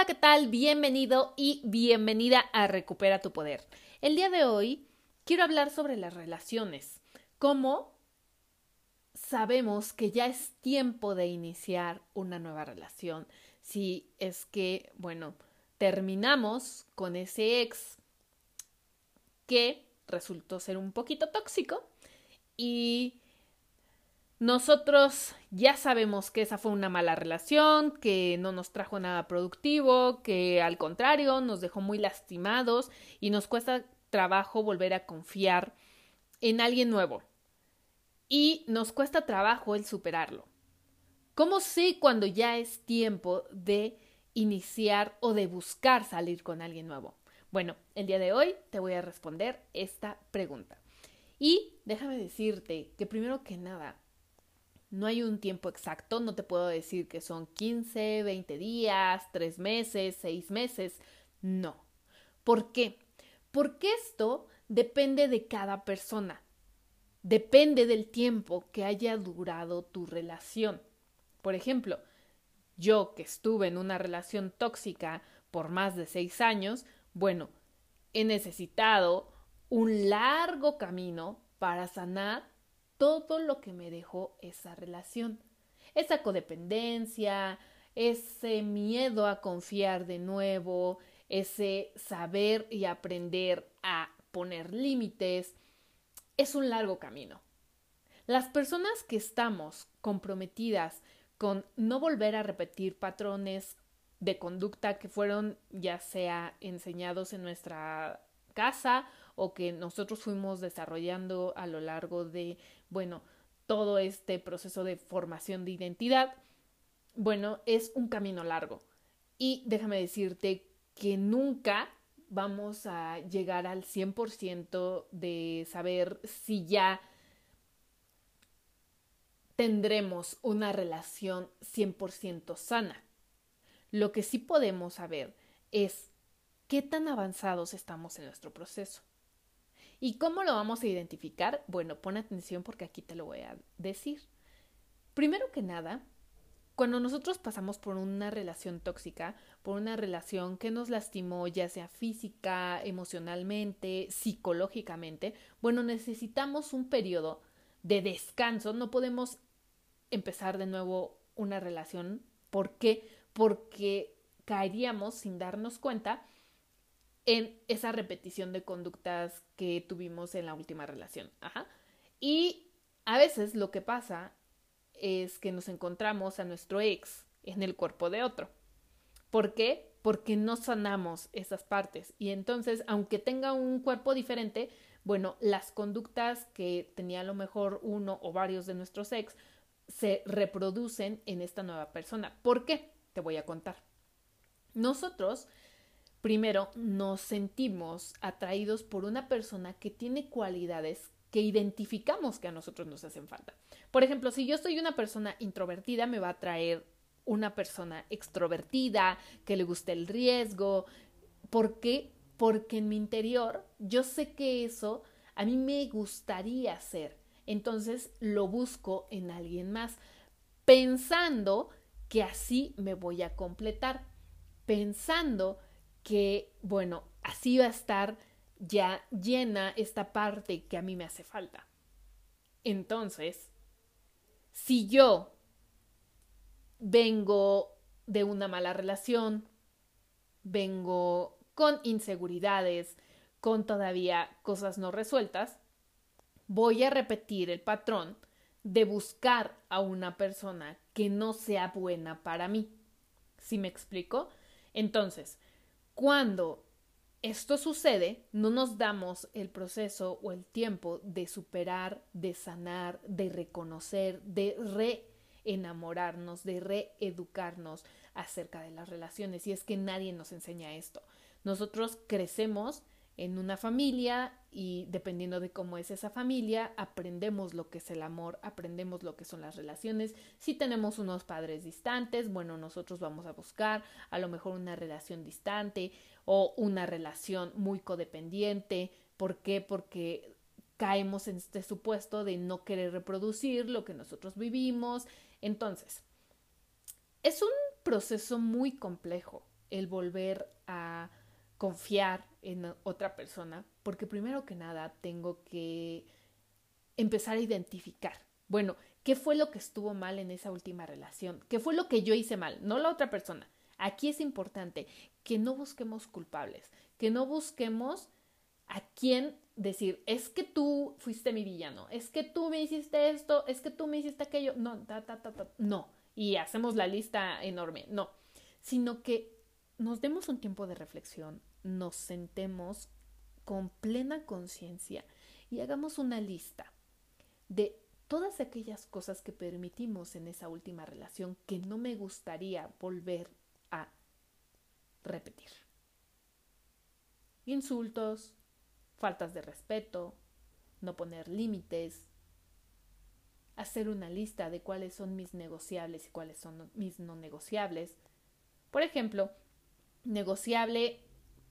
Hola, ¿qué tal? Bienvenido y bienvenida a Recupera tu Poder. El día de hoy quiero hablar sobre las relaciones. ¿Cómo sabemos que ya es tiempo de iniciar una nueva relación? Si es que, bueno, terminamos con ese ex que resultó ser un poquito tóxico y nosotros ya sabemos que esa fue una mala relación, que no nos trajo nada productivo, que al contrario nos dejó muy lastimados y nos cuesta trabajo volver a confiar en alguien nuevo. Y nos cuesta trabajo el superarlo. ¿Cómo sé cuando ya es tiempo de iniciar o de buscar salir con alguien nuevo? Bueno, el día de hoy te voy a responder esta pregunta. Y déjame decirte que primero que nada, no hay un tiempo exacto, no te puedo decir que son 15, 20 días, 3 meses, 6 meses. No. ¿Por qué? Porque esto depende de cada persona. Depende del tiempo que haya durado tu relación. Por ejemplo, yo que estuve en una relación tóxica por más de 6 años, bueno, he necesitado un largo camino para sanar todo lo que me dejó esa relación. Esa codependencia, ese miedo a confiar de nuevo, ese saber y aprender a poner límites, es un largo camino. Las personas que estamos comprometidas con no volver a repetir patrones de conducta que fueron ya sea enseñados en nuestra casa o que nosotros fuimos desarrollando a lo largo de, bueno, todo este proceso de formación de identidad, bueno, es un camino largo. Y déjame decirte que nunca vamos a llegar al 100% de saber si ya tendremos una relación 100% sana. Lo que sí podemos saber es qué tan avanzados estamos en nuestro proceso. ¿Y cómo lo vamos a identificar? Bueno, pon atención porque aquí te lo voy a decir. Primero que nada, cuando nosotros pasamos por una relación tóxica, por una relación que nos lastimó, ya sea física, emocionalmente, psicológicamente, bueno, necesitamos un periodo de descanso. No podemos empezar de nuevo una relación. ¿Por qué? Porque caeríamos sin darnos cuenta en esa repetición de conductas que tuvimos en la última relación. Ajá. Y a veces lo que pasa es que nos encontramos a nuestro ex en el cuerpo de otro. ¿Por qué? Porque no sanamos esas partes. Y entonces, aunque tenga un cuerpo diferente, bueno, las conductas que tenía a lo mejor uno o varios de nuestros ex se reproducen en esta nueva persona. ¿Por qué? Te voy a contar. Nosotros Primero, nos sentimos atraídos por una persona que tiene cualidades que identificamos que a nosotros nos hacen falta. Por ejemplo, si yo soy una persona introvertida, me va a atraer una persona extrovertida, que le guste el riesgo. ¿Por qué? Porque en mi interior yo sé que eso a mí me gustaría hacer. Entonces lo busco en alguien más, pensando que así me voy a completar, pensando que, bueno, así va a estar ya llena esta parte que a mí me hace falta. Entonces, si yo vengo de una mala relación, vengo con inseguridades, con todavía cosas no resueltas, voy a repetir el patrón de buscar a una persona que no sea buena para mí. ¿Sí me explico? Entonces, cuando esto sucede, no nos damos el proceso o el tiempo de superar, de sanar, de reconocer, de reenamorarnos, de reeducarnos acerca de las relaciones. Y es que nadie nos enseña esto. Nosotros crecemos en una familia y dependiendo de cómo es esa familia, aprendemos lo que es el amor, aprendemos lo que son las relaciones. Si tenemos unos padres distantes, bueno, nosotros vamos a buscar a lo mejor una relación distante o una relación muy codependiente. ¿Por qué? Porque caemos en este supuesto de no querer reproducir lo que nosotros vivimos. Entonces, es un proceso muy complejo el volver a confiar en otra persona, porque primero que nada tengo que empezar a identificar, bueno, ¿qué fue lo que estuvo mal en esa última relación? ¿Qué fue lo que yo hice mal? No la otra persona. Aquí es importante que no busquemos culpables, que no busquemos a quién decir, es que tú fuiste mi villano, es que tú me hiciste esto, es que tú me hiciste aquello. No, ta, ta, ta, no. Y hacemos la lista enorme. No. Sino que nos demos un tiempo de reflexión, nos sentemos con plena conciencia y hagamos una lista de todas aquellas cosas que permitimos en esa última relación que no me gustaría volver a repetir. Insultos, faltas de respeto, no poner límites, hacer una lista de cuáles son mis negociables y cuáles son mis no negociables. Por ejemplo, negociable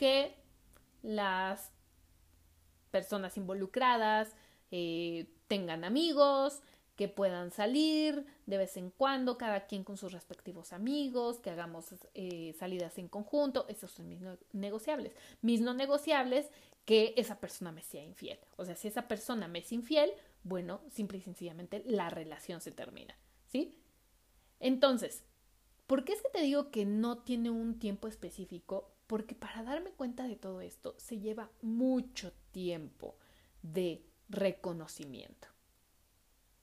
que las personas involucradas eh, tengan amigos, que puedan salir de vez en cuando, cada quien con sus respectivos amigos, que hagamos eh, salidas en conjunto, esos son mis negociables. Mis no negociables, que esa persona me sea infiel. O sea, si esa persona me es infiel, bueno, simple y sencillamente la relación se termina, ¿sí? Entonces, ¿por qué es que te digo que no tiene un tiempo específico? Porque para darme cuenta de todo esto se lleva mucho tiempo de reconocimiento.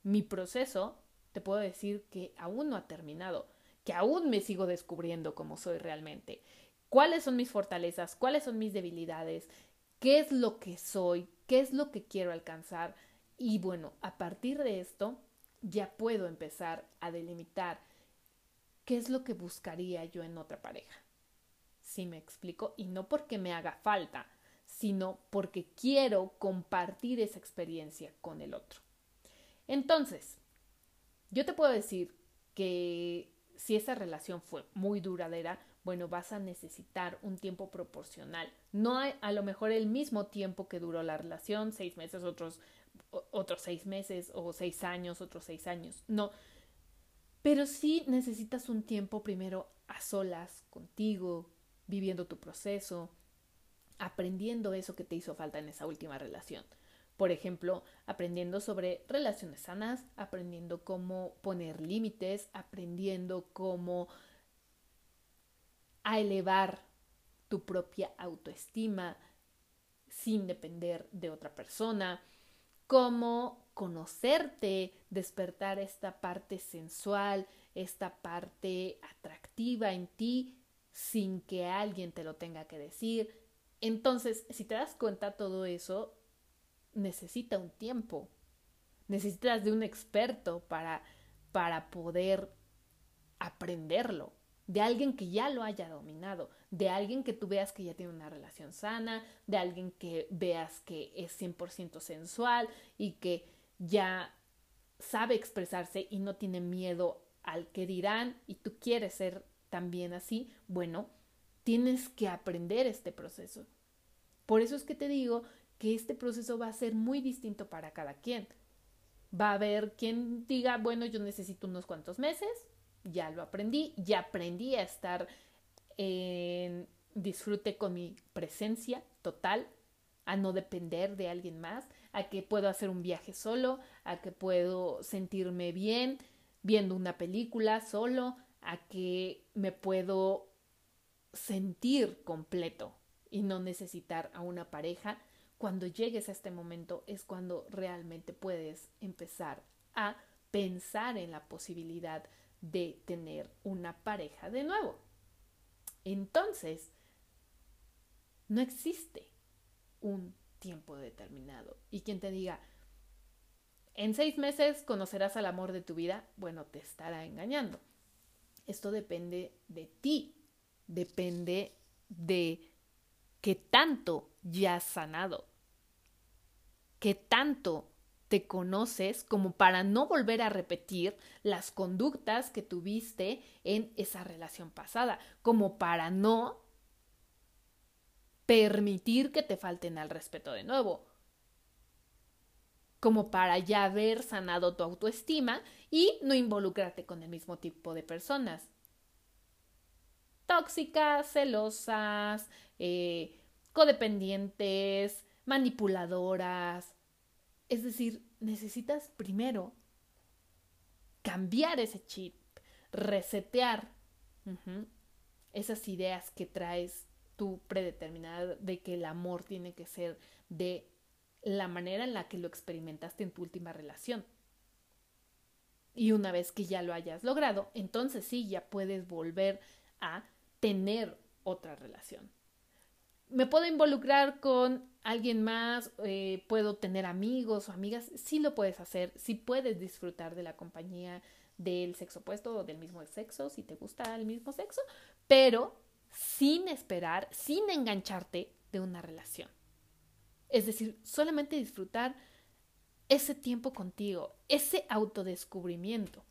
Mi proceso, te puedo decir que aún no ha terminado, que aún me sigo descubriendo cómo soy realmente, cuáles son mis fortalezas, cuáles son mis debilidades, qué es lo que soy, qué es lo que quiero alcanzar. Y bueno, a partir de esto ya puedo empezar a delimitar qué es lo que buscaría yo en otra pareja. ¿Sí me explico? Y no porque me haga falta, sino porque quiero compartir esa experiencia con el otro. Entonces, yo te puedo decir que si esa relación fue muy duradera, bueno, vas a necesitar un tiempo proporcional. No hay, a lo mejor el mismo tiempo que duró la relación, seis meses, otros, otros seis meses, o seis años, otros seis años. No. Pero sí necesitas un tiempo primero a solas, contigo, viviendo tu proceso, aprendiendo eso que te hizo falta en esa última relación. Por ejemplo, aprendiendo sobre relaciones sanas, aprendiendo cómo poner límites, aprendiendo cómo a elevar tu propia autoestima sin depender de otra persona, cómo conocerte, despertar esta parte sensual, esta parte atractiva en ti sin que alguien te lo tenga que decir. Entonces, si te das cuenta, todo eso necesita un tiempo. Necesitas de un experto para, para poder aprenderlo, de alguien que ya lo haya dominado, de alguien que tú veas que ya tiene una relación sana, de alguien que veas que es 100% sensual y que ya sabe expresarse y no tiene miedo al que dirán y tú quieres ser también así, bueno, tienes que aprender este proceso. Por eso es que te digo que este proceso va a ser muy distinto para cada quien. Va a haber quien diga, bueno, yo necesito unos cuantos meses, ya lo aprendí, ya aprendí a estar en disfrute con mi presencia total, a no depender de alguien más, a que puedo hacer un viaje solo, a que puedo sentirme bien viendo una película solo, a que me puedo sentir completo y no necesitar a una pareja cuando llegues a este momento es cuando realmente puedes empezar a pensar en la posibilidad de tener una pareja de nuevo. Entonces, no existe un tiempo determinado. Y quien te diga, en seis meses conocerás al amor de tu vida, bueno, te estará engañando. Esto depende de ti, depende de qué tanto ya has sanado, que tanto te conoces como para no volver a repetir las conductas que tuviste en esa relación pasada, como para no permitir que te falten al respeto de nuevo, como para ya haber sanado tu autoestima y no involucrarte con el mismo tipo de personas. tóxicas, celosas, eh, codependientes, manipuladoras. Es decir, necesitas primero cambiar ese chip, resetear esas ideas que traes tú predeterminada de que el amor tiene que ser de la manera en la que lo experimentaste en tu última relación. Y una vez que ya lo hayas logrado, entonces sí, ya puedes volver a tener otra relación. Me puedo involucrar con alguien más, eh, puedo tener amigos o amigas, sí lo puedes hacer, sí puedes disfrutar de la compañía del sexo opuesto o del mismo sexo, si te gusta el mismo sexo, pero sin esperar, sin engancharte de una relación. Es decir, solamente disfrutar ese tiempo contigo, ese autodescubrimiento,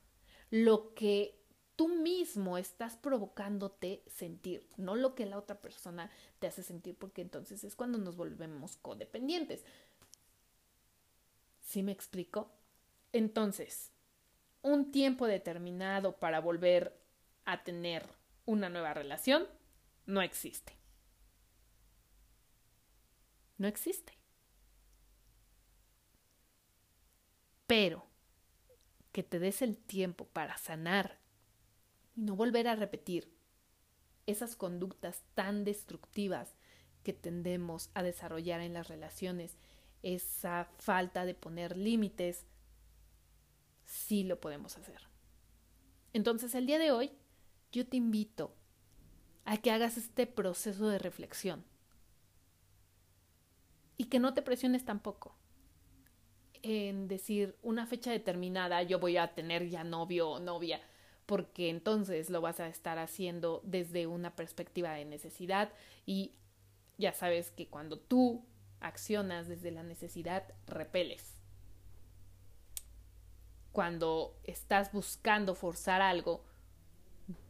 lo que tú mismo estás provocándote sentir, no lo que la otra persona te hace sentir, porque entonces es cuando nos volvemos codependientes. ¿Sí me explico? Entonces, un tiempo determinado para volver a tener una nueva relación no existe. No existe. Pero que te des el tiempo para sanar y no volver a repetir esas conductas tan destructivas que tendemos a desarrollar en las relaciones, esa falta de poner límites, sí lo podemos hacer. Entonces el día de hoy yo te invito a que hagas este proceso de reflexión y que no te presiones tampoco en decir una fecha determinada yo voy a tener ya novio o novia porque entonces lo vas a estar haciendo desde una perspectiva de necesidad y ya sabes que cuando tú accionas desde la necesidad repeles. Cuando estás buscando forzar algo,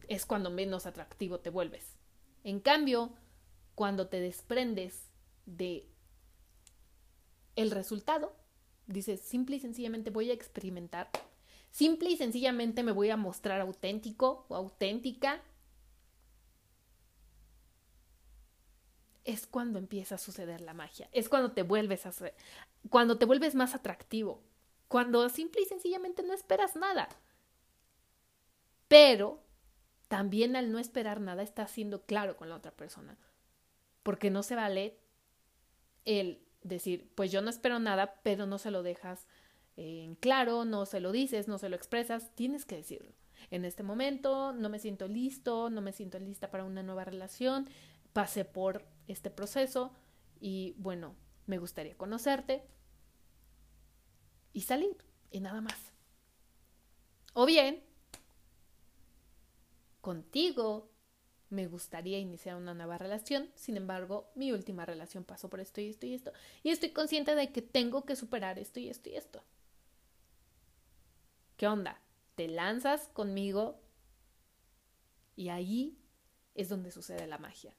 es cuando menos atractivo te vuelves. En cambio, cuando te desprendes de el resultado, dices, simple y sencillamente voy a experimentar, simple y sencillamente me voy a mostrar auténtico o auténtica, es cuando empieza a suceder la magia, es cuando te vuelves a cuando te vuelves más atractivo, cuando simple y sencillamente no esperas nada. Pero también al no esperar nada estás siendo claro con la otra persona. Porque no se vale el decir, pues yo no espero nada, pero no se lo dejas en claro, no se lo dices, no se lo expresas, tienes que decirlo. En este momento no me siento listo, no me siento lista para una nueva relación, pasé por este proceso y bueno, me gustaría conocerte y salir y nada más. O bien, contigo me gustaría iniciar una nueva relación, sin embargo, mi última relación pasó por esto y esto y esto, y estoy consciente de que tengo que superar esto y esto y esto. ¿Qué onda? Te lanzas conmigo y ahí es donde sucede la magia.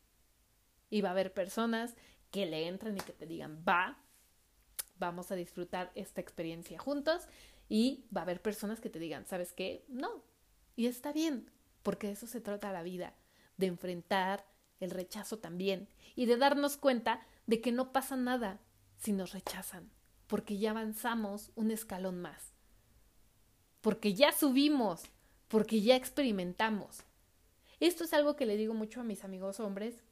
Y va a haber personas que le entran y que te digan, va, vamos a disfrutar esta experiencia juntos. Y va a haber personas que te digan, ¿sabes qué? No. Y está bien porque de eso se trata la vida, de enfrentar el rechazo también y de darnos cuenta de que no pasa nada si nos rechazan, porque ya avanzamos un escalón más, porque ya subimos, porque ya experimentamos. Esto es algo que le digo mucho a mis amigos hombres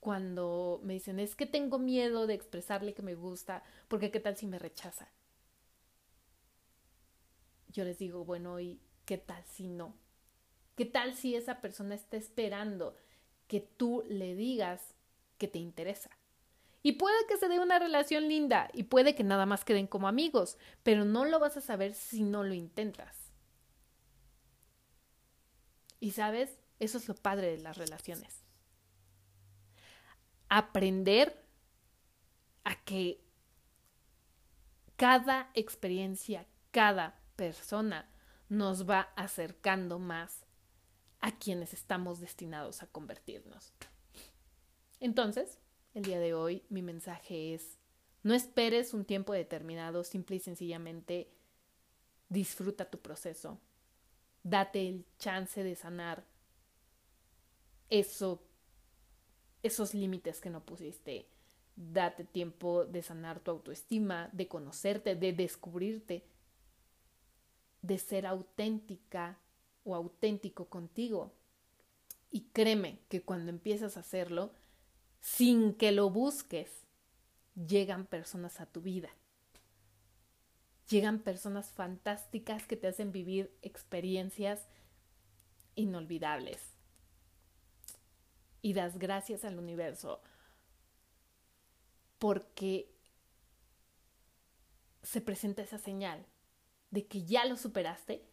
cuando me dicen, es que tengo miedo de expresarle que me gusta, porque qué tal si me rechaza. Yo les digo, bueno, ¿y qué tal si no? ¿Qué tal si esa persona está esperando que tú le digas que te interesa? Y puede que se dé una relación linda y puede que nada más queden como amigos, pero no lo vas a saber si no lo intentas. Y sabes, eso es lo padre de las relaciones. Aprender a que cada experiencia, cada persona nos va acercando más a quienes estamos destinados a convertirnos. Entonces, el día de hoy mi mensaje es, no esperes un tiempo determinado, simple y sencillamente disfruta tu proceso, date el chance de sanar eso, esos límites que no pusiste. Date tiempo de sanar tu autoestima, de conocerte, de descubrirte, de ser auténtica o auténtico contigo. Y créeme que cuando empiezas a hacerlo, sin que lo busques, llegan personas a tu vida. Llegan personas fantásticas que te hacen vivir experiencias inolvidables. Y das gracias al universo porque se presenta esa señal de que ya lo superaste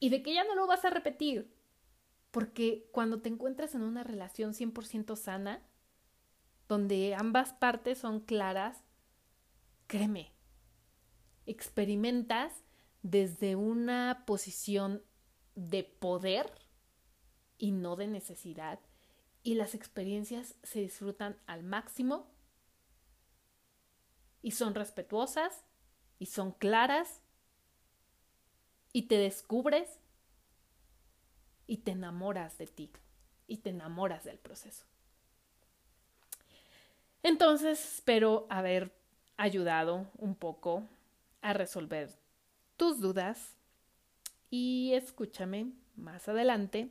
y de que ya no lo vas a repetir. Porque cuando te encuentras en una relación 100% sana, donde ambas partes son claras, créeme, experimentas desde una posición de poder y no de necesidad y las experiencias se disfrutan al máximo y son respetuosas y son claras y te descubres y te enamoras de ti y te enamoras del proceso. Entonces espero haber ayudado un poco a resolver tus dudas y escúchame más adelante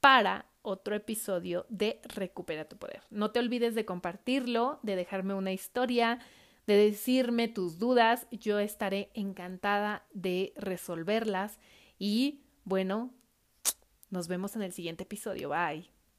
para otro episodio de Recupera tu Poder. No te olvides de compartirlo, de dejarme una historia, de decirme tus dudas. Yo estaré encantada de resolverlas y bueno, nos vemos en el siguiente episodio. Bye.